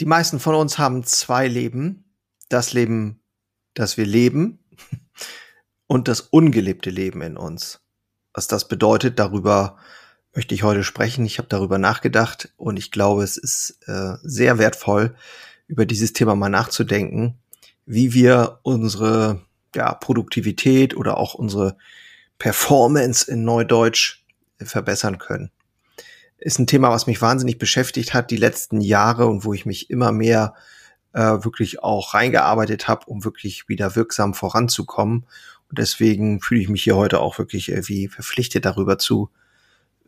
Die meisten von uns haben zwei Leben. Das Leben, das wir leben und das ungelebte Leben in uns. Was das bedeutet, darüber möchte ich heute sprechen. Ich habe darüber nachgedacht und ich glaube, es ist äh, sehr wertvoll, über dieses Thema mal nachzudenken, wie wir unsere ja, Produktivität oder auch unsere Performance in Neudeutsch verbessern können ist ein Thema, was mich wahnsinnig beschäftigt hat die letzten Jahre und wo ich mich immer mehr äh, wirklich auch reingearbeitet habe, um wirklich wieder wirksam voranzukommen. Und deswegen fühle ich mich hier heute auch wirklich irgendwie verpflichtet, darüber zu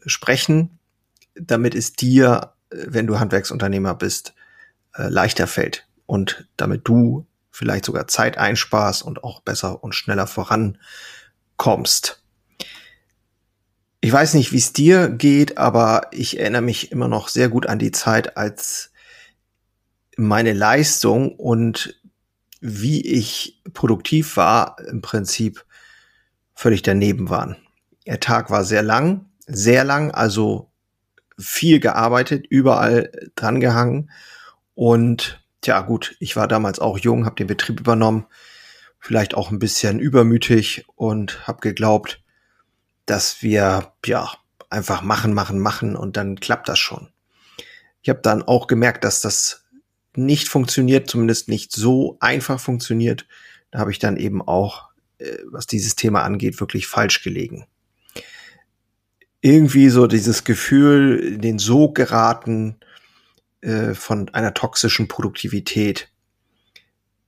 sprechen, damit es dir, wenn du Handwerksunternehmer bist, äh, leichter fällt und damit du vielleicht sogar Zeit einsparst und auch besser und schneller vorankommst. Ich weiß nicht, wie es dir geht, aber ich erinnere mich immer noch sehr gut an die Zeit, als meine Leistung und wie ich produktiv war, im Prinzip völlig daneben waren. Der Tag war sehr lang, sehr lang, also viel gearbeitet, überall drangehangen. Und tja, gut, ich war damals auch jung, habe den Betrieb übernommen, vielleicht auch ein bisschen übermütig und habe geglaubt, dass wir ja einfach machen, machen, machen und dann klappt das schon. Ich habe dann auch gemerkt, dass das nicht funktioniert, zumindest nicht so einfach funktioniert. Da habe ich dann eben auch, äh, was dieses Thema angeht, wirklich falsch gelegen. Irgendwie so dieses Gefühl, in den Sog geraten äh, von einer toxischen Produktivität.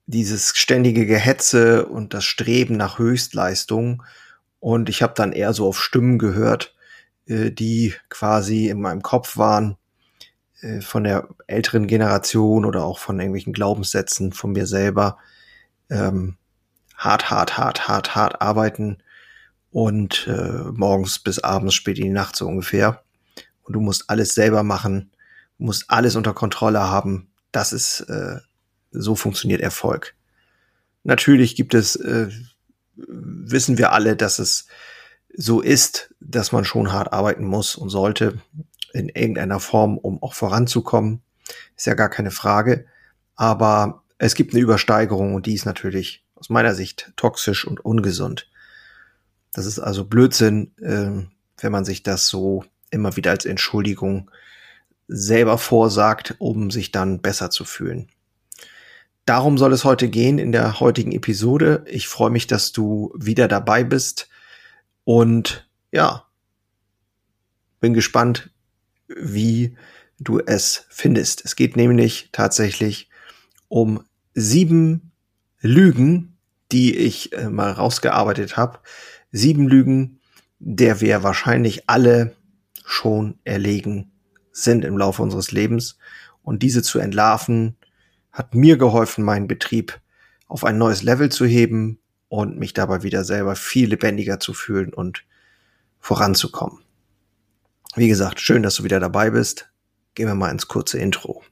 Dieses ständige Gehetze und das Streben nach Höchstleistung und ich habe dann eher so auf Stimmen gehört, äh, die quasi in meinem Kopf waren, äh, von der älteren Generation oder auch von irgendwelchen Glaubenssätzen von mir selber. Ähm, hart, hart, hart, hart, hart arbeiten und äh, morgens bis abends spät in die Nacht so ungefähr. Und du musst alles selber machen, musst alles unter Kontrolle haben. Das ist, äh, so funktioniert Erfolg. Natürlich gibt es äh, wissen wir alle, dass es so ist, dass man schon hart arbeiten muss und sollte in irgendeiner Form, um auch voranzukommen. Ist ja gar keine Frage. Aber es gibt eine Übersteigerung und die ist natürlich aus meiner Sicht toxisch und ungesund. Das ist also Blödsinn, äh, wenn man sich das so immer wieder als Entschuldigung selber vorsagt, um sich dann besser zu fühlen. Darum soll es heute gehen in der heutigen Episode. Ich freue mich, dass du wieder dabei bist und ja, bin gespannt, wie du es findest. Es geht nämlich tatsächlich um sieben Lügen, die ich äh, mal rausgearbeitet habe. Sieben Lügen, der wir wahrscheinlich alle schon erlegen sind im Laufe unseres Lebens. Und diese zu entlarven, hat mir geholfen, meinen Betrieb auf ein neues Level zu heben und mich dabei wieder selber viel lebendiger zu fühlen und voranzukommen. Wie gesagt, schön, dass du wieder dabei bist. Gehen wir mal ins kurze Intro.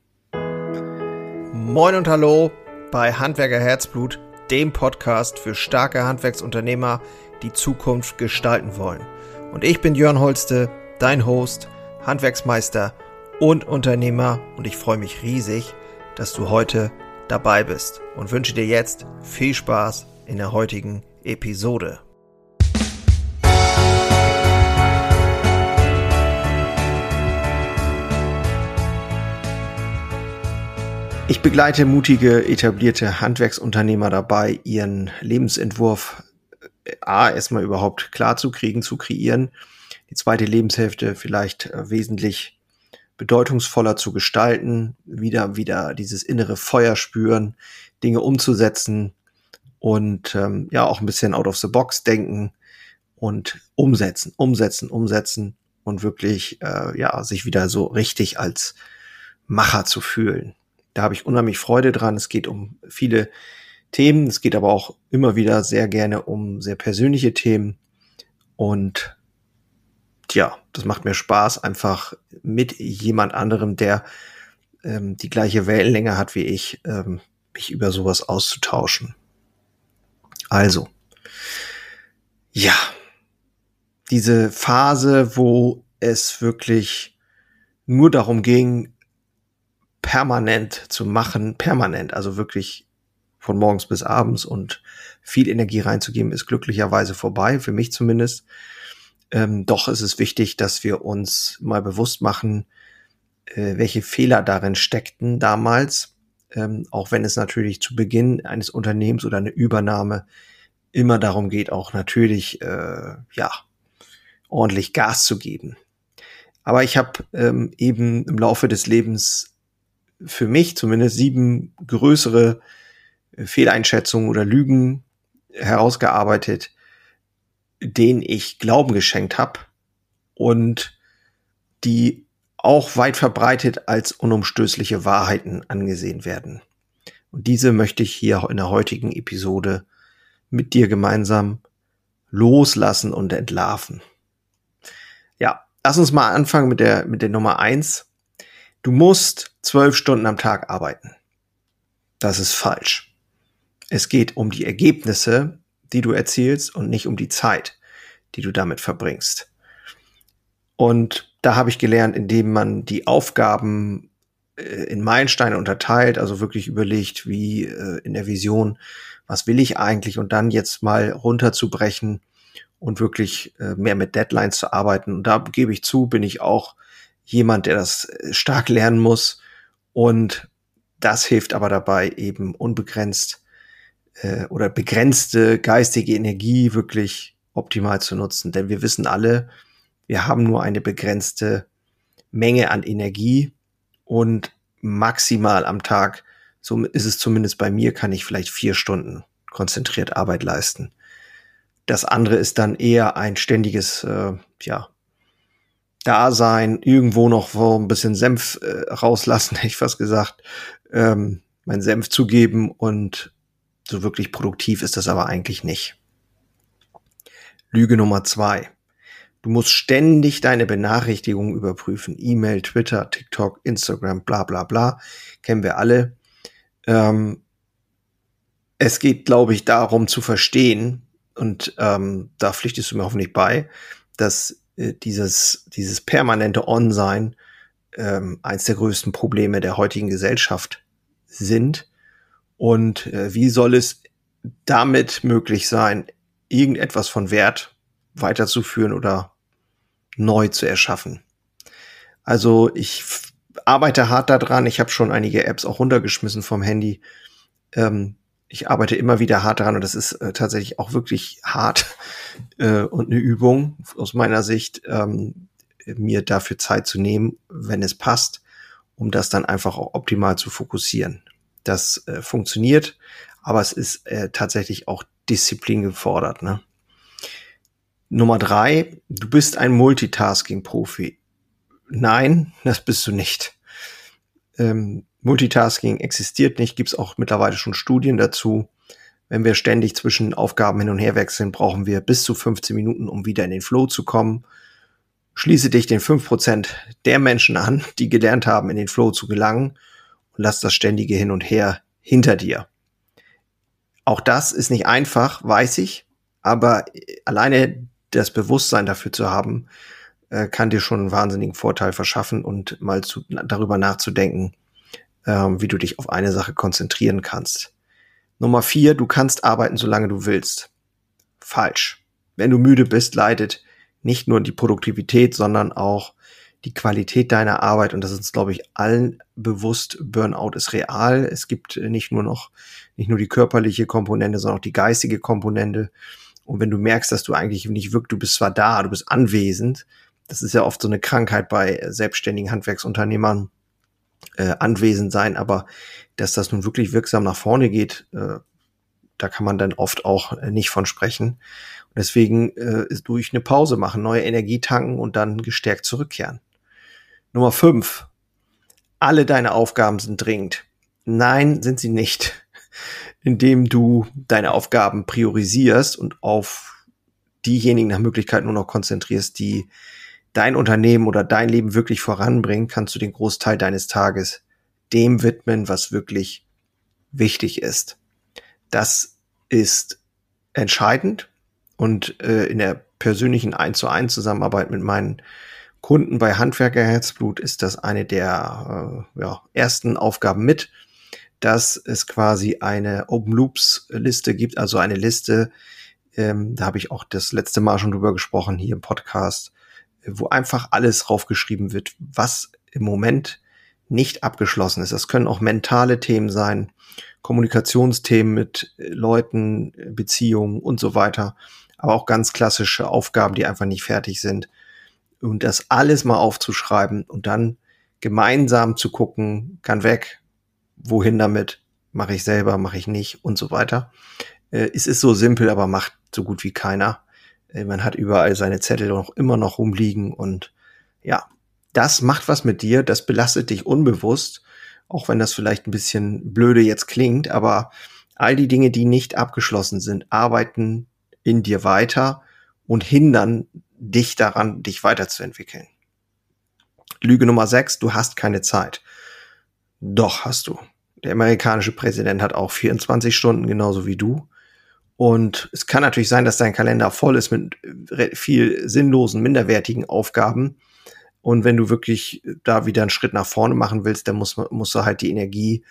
Moin und hallo bei Handwerker Herzblut, dem Podcast für starke Handwerksunternehmer, die Zukunft gestalten wollen. Und ich bin Jörn Holste, dein Host, Handwerksmeister und Unternehmer und ich freue mich riesig, dass du heute dabei bist und wünsche dir jetzt viel Spaß in der heutigen Episode. Ich begleite mutige, etablierte Handwerksunternehmer dabei, ihren Lebensentwurf äh, A, erstmal überhaupt klar zu kriegen, zu kreieren, die zweite Lebenshälfte vielleicht äh, wesentlich bedeutungsvoller zu gestalten, wieder, wieder dieses innere Feuer spüren, Dinge umzusetzen und ähm, ja auch ein bisschen out of the box denken und umsetzen, umsetzen, umsetzen und wirklich äh, ja sich wieder so richtig als Macher zu fühlen. Da habe ich unheimlich Freude dran. Es geht um viele Themen, es geht aber auch immer wieder sehr gerne um sehr persönliche Themen und ja, das macht mir Spaß, einfach mit jemand anderem, der ähm, die gleiche Wellenlänge hat wie ich, ähm, mich über sowas auszutauschen. Also, ja, diese Phase, wo es wirklich nur darum ging, permanent zu machen, permanent, also wirklich von morgens bis abends und viel Energie reinzugeben, ist glücklicherweise vorbei, für mich zumindest. Ähm, doch ist es wichtig, dass wir uns mal bewusst machen, äh, welche Fehler darin steckten damals, ähm, auch wenn es natürlich zu Beginn eines Unternehmens oder eine Übernahme immer darum geht, auch natürlich äh, ja ordentlich Gas zu geben. Aber ich habe ähm, eben im Laufe des Lebens für mich zumindest sieben größere äh, Fehleinschätzungen oder Lügen herausgearbeitet, denen ich Glauben geschenkt habe und die auch weit verbreitet als unumstößliche Wahrheiten angesehen werden. Und diese möchte ich hier in der heutigen Episode mit dir gemeinsam loslassen und entlarven. Ja, lass uns mal anfangen mit der, mit der Nummer eins. Du musst zwölf Stunden am Tag arbeiten. Das ist falsch. Es geht um die Ergebnisse, die du erzielst und nicht um die Zeit, die du damit verbringst. Und da habe ich gelernt, indem man die Aufgaben äh, in Meilensteine unterteilt, also wirklich überlegt, wie äh, in der Vision, was will ich eigentlich und dann jetzt mal runterzubrechen und wirklich äh, mehr mit Deadlines zu arbeiten. Und da gebe ich zu, bin ich auch jemand, der das stark lernen muss. Und das hilft aber dabei, eben unbegrenzt äh, oder begrenzte geistige Energie wirklich optimal zu nutzen. Denn wir wissen alle, wir haben nur eine begrenzte Menge an Energie und maximal am Tag, so ist es zumindest bei mir, kann ich vielleicht vier Stunden konzentriert Arbeit leisten. Das andere ist dann eher ein ständiges, äh, ja, Dasein, irgendwo noch ein bisschen Senf äh, rauslassen, hätte ich fast gesagt, ähm, mein Senf zugeben und so wirklich produktiv ist das aber eigentlich nicht. Lüge Nummer zwei. Du musst ständig deine Benachrichtigungen überprüfen. E-Mail, Twitter, TikTok, Instagram, bla bla bla. Kennen wir alle. Ähm, es geht, glaube ich, darum zu verstehen, und ähm, da pflichtest du mir hoffentlich bei, dass äh, dieses, dieses permanente On-Sein ähm, eins der größten Probleme der heutigen Gesellschaft sind. Und äh, wie soll es damit möglich sein, irgendetwas von Wert weiterzuführen oder neu zu erschaffen? Also ich arbeite hart daran. Ich habe schon einige Apps auch runtergeschmissen vom Handy. Ähm, ich arbeite immer wieder hart daran und das ist äh, tatsächlich auch wirklich hart äh, und eine Übung aus meiner Sicht, ähm, mir dafür Zeit zu nehmen, wenn es passt, um das dann einfach auch optimal zu fokussieren. Das äh, funktioniert, aber es ist äh, tatsächlich auch Disziplin gefordert. Ne? Nummer drei, du bist ein Multitasking-Profi. Nein, das bist du nicht. Ähm, Multitasking existiert nicht, gibt es auch mittlerweile schon Studien dazu. Wenn wir ständig zwischen Aufgaben hin und her wechseln, brauchen wir bis zu 15 Minuten, um wieder in den Flow zu kommen. Schließe dich den 5% der Menschen an, die gelernt haben, in den Flow zu gelangen lass das ständige Hin und Her hinter dir. Auch das ist nicht einfach, weiß ich, aber alleine das Bewusstsein dafür zu haben, äh, kann dir schon einen wahnsinnigen Vorteil verschaffen und mal zu, darüber nachzudenken, ähm, wie du dich auf eine Sache konzentrieren kannst. Nummer vier, du kannst arbeiten, solange du willst. Falsch. Wenn du müde bist, leidet nicht nur die Produktivität, sondern auch die Qualität deiner Arbeit. Und das ist glaube ich, allen bewusst. Burnout ist real. Es gibt nicht nur noch, nicht nur die körperliche Komponente, sondern auch die geistige Komponente. Und wenn du merkst, dass du eigentlich nicht wirklich, du bist zwar da, du bist anwesend. Das ist ja oft so eine Krankheit bei selbstständigen Handwerksunternehmern äh, anwesend sein, aber dass das nun wirklich wirksam nach vorne geht, äh, da kann man dann oft auch äh, nicht von sprechen. Und deswegen äh, durch eine Pause machen, neue Energie tanken und dann gestärkt zurückkehren. Nummer fünf. Alle deine Aufgaben sind dringend. Nein, sind sie nicht. Indem du deine Aufgaben priorisierst und auf diejenigen nach Möglichkeit nur noch konzentrierst, die dein Unternehmen oder dein Leben wirklich voranbringen, kannst du den Großteil deines Tages dem widmen, was wirklich wichtig ist. Das ist entscheidend und äh, in der persönlichen 1 zu 1 Zusammenarbeit mit meinen Kunden bei Handwerker Herzblut ist das eine der äh, ja, ersten Aufgaben mit, dass es quasi eine Open Loops Liste gibt, also eine Liste, ähm, da habe ich auch das letzte Mal schon drüber gesprochen hier im Podcast, wo einfach alles draufgeschrieben wird, was im Moment nicht abgeschlossen ist. Das können auch mentale Themen sein, Kommunikationsthemen mit Leuten, Beziehungen und so weiter, aber auch ganz klassische Aufgaben, die einfach nicht fertig sind. Und das alles mal aufzuschreiben und dann gemeinsam zu gucken, kann weg, wohin damit, mache ich selber, mache ich nicht und so weiter. Äh, es ist so simpel, aber macht so gut wie keiner. Äh, man hat überall seine Zettel noch immer noch rumliegen und ja, das macht was mit dir, das belastet dich unbewusst, auch wenn das vielleicht ein bisschen blöde jetzt klingt, aber all die Dinge, die nicht abgeschlossen sind, arbeiten in dir weiter und hindern dich daran, dich weiterzuentwickeln. Lüge Nummer 6, du hast keine Zeit. Doch hast du. Der amerikanische Präsident hat auch 24 Stunden, genauso wie du. Und es kann natürlich sein, dass dein Kalender voll ist mit viel sinnlosen, minderwertigen Aufgaben. Und wenn du wirklich da wieder einen Schritt nach vorne machen willst, dann muss musst du halt die Energie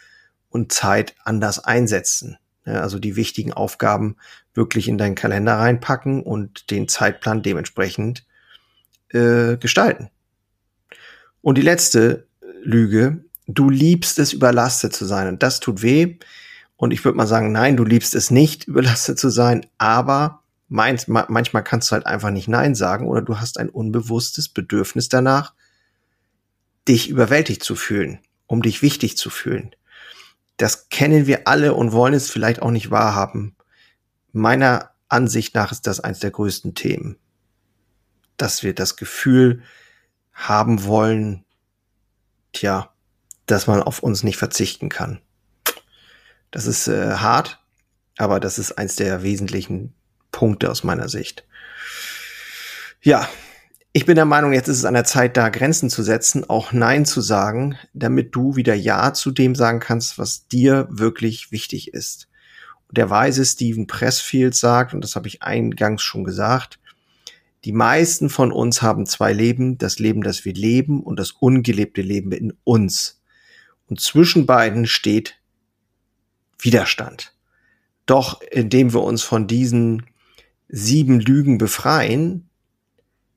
und Zeit anders einsetzen. Also die wichtigen Aufgaben wirklich in deinen Kalender reinpacken und den Zeitplan dementsprechend äh, gestalten. Und die letzte Lüge, du liebst es, überlastet zu sein. Und das tut weh. Und ich würde mal sagen, nein, du liebst es nicht, überlastet zu sein, aber meinst, manchmal kannst du halt einfach nicht Nein sagen oder du hast ein unbewusstes Bedürfnis danach, dich überwältigt zu fühlen, um dich wichtig zu fühlen. Das kennen wir alle und wollen es vielleicht auch nicht wahrhaben. Meiner Ansicht nach ist das eines der größten Themen. Dass wir das Gefühl haben wollen, tja, dass man auf uns nicht verzichten kann. Das ist äh, hart, aber das ist eins der wesentlichen Punkte aus meiner Sicht. Ja, ich bin der Meinung, jetzt ist es an der Zeit, da Grenzen zu setzen, auch Nein zu sagen, damit du wieder Ja zu dem sagen kannst, was dir wirklich wichtig ist. Und der weise Stephen Pressfield sagt, und das habe ich eingangs schon gesagt, die meisten von uns haben zwei Leben, das Leben, das wir leben und das ungelebte Leben in uns. Und zwischen beiden steht Widerstand. Doch indem wir uns von diesen sieben Lügen befreien,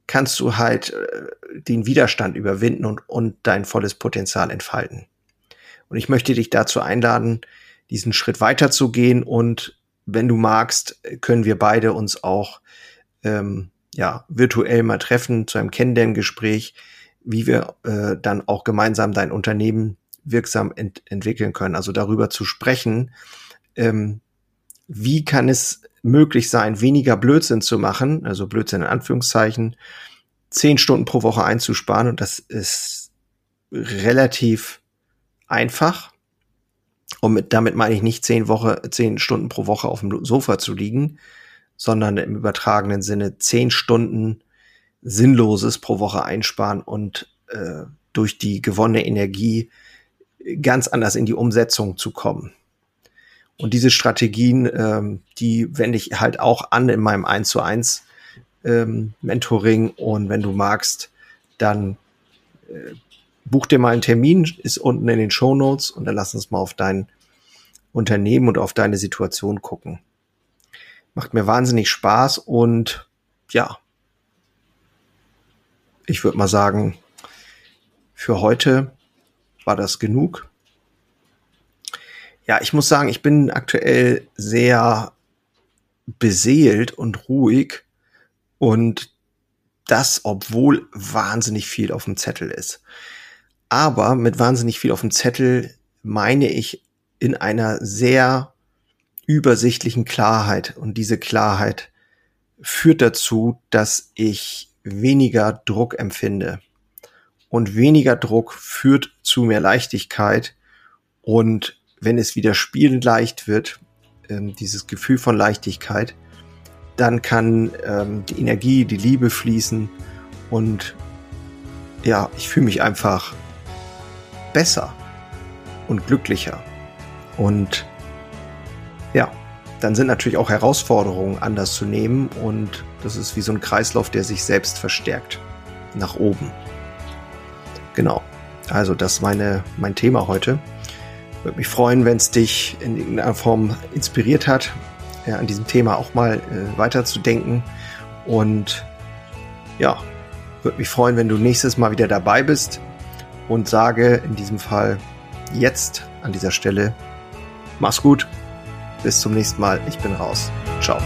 kannst du halt äh, den Widerstand überwinden und, und dein volles Potenzial entfalten. Und ich möchte dich dazu einladen, diesen Schritt weiterzugehen und wenn du magst, können wir beide uns auch ähm, ja virtuell mal treffen zu einem Kennenlerngespräch, wie wir äh, dann auch gemeinsam dein Unternehmen wirksam ent entwickeln können. Also darüber zu sprechen, ähm, wie kann es möglich sein, weniger Blödsinn zu machen, also Blödsinn in Anführungszeichen, zehn Stunden pro Woche einzusparen. Und das ist relativ einfach. Und mit, damit meine ich nicht zehn, Woche, zehn Stunden pro Woche auf dem Sofa zu liegen, sondern im übertragenen Sinne zehn Stunden Sinnloses pro Woche einsparen und äh, durch die gewonnene Energie ganz anders in die Umsetzung zu kommen. Und diese Strategien, ähm, die wende ich halt auch an in meinem 1 zu 1 ähm, Mentoring. Und wenn du magst, dann äh, buch dir mal einen Termin, ist unten in den Show Notes und dann lass uns mal auf dein Unternehmen und auf deine Situation gucken. Macht mir wahnsinnig Spaß und ja, ich würde mal sagen, für heute war das genug. Ja, ich muss sagen, ich bin aktuell sehr beseelt und ruhig und das, obwohl wahnsinnig viel auf dem Zettel ist. Aber mit wahnsinnig viel auf dem Zettel meine ich in einer sehr übersichtlichen Klarheit. Und diese Klarheit führt dazu, dass ich weniger Druck empfinde. Und weniger Druck führt zu mehr Leichtigkeit und wenn es wieder spielend leicht wird, ähm, dieses Gefühl von Leichtigkeit, dann kann ähm, die Energie, die Liebe fließen und ja, ich fühle mich einfach besser und glücklicher. Und ja, dann sind natürlich auch Herausforderungen anders zu nehmen und das ist wie so ein Kreislauf, der sich selbst verstärkt nach oben. Genau. Also das ist meine, mein Thema heute. Würde mich freuen, wenn es dich in irgendeiner Form inspiriert hat, ja, an diesem Thema auch mal äh, weiterzudenken. Und ja, würde mich freuen, wenn du nächstes Mal wieder dabei bist und sage in diesem Fall jetzt an dieser Stelle, mach's gut, bis zum nächsten Mal, ich bin raus. Ciao.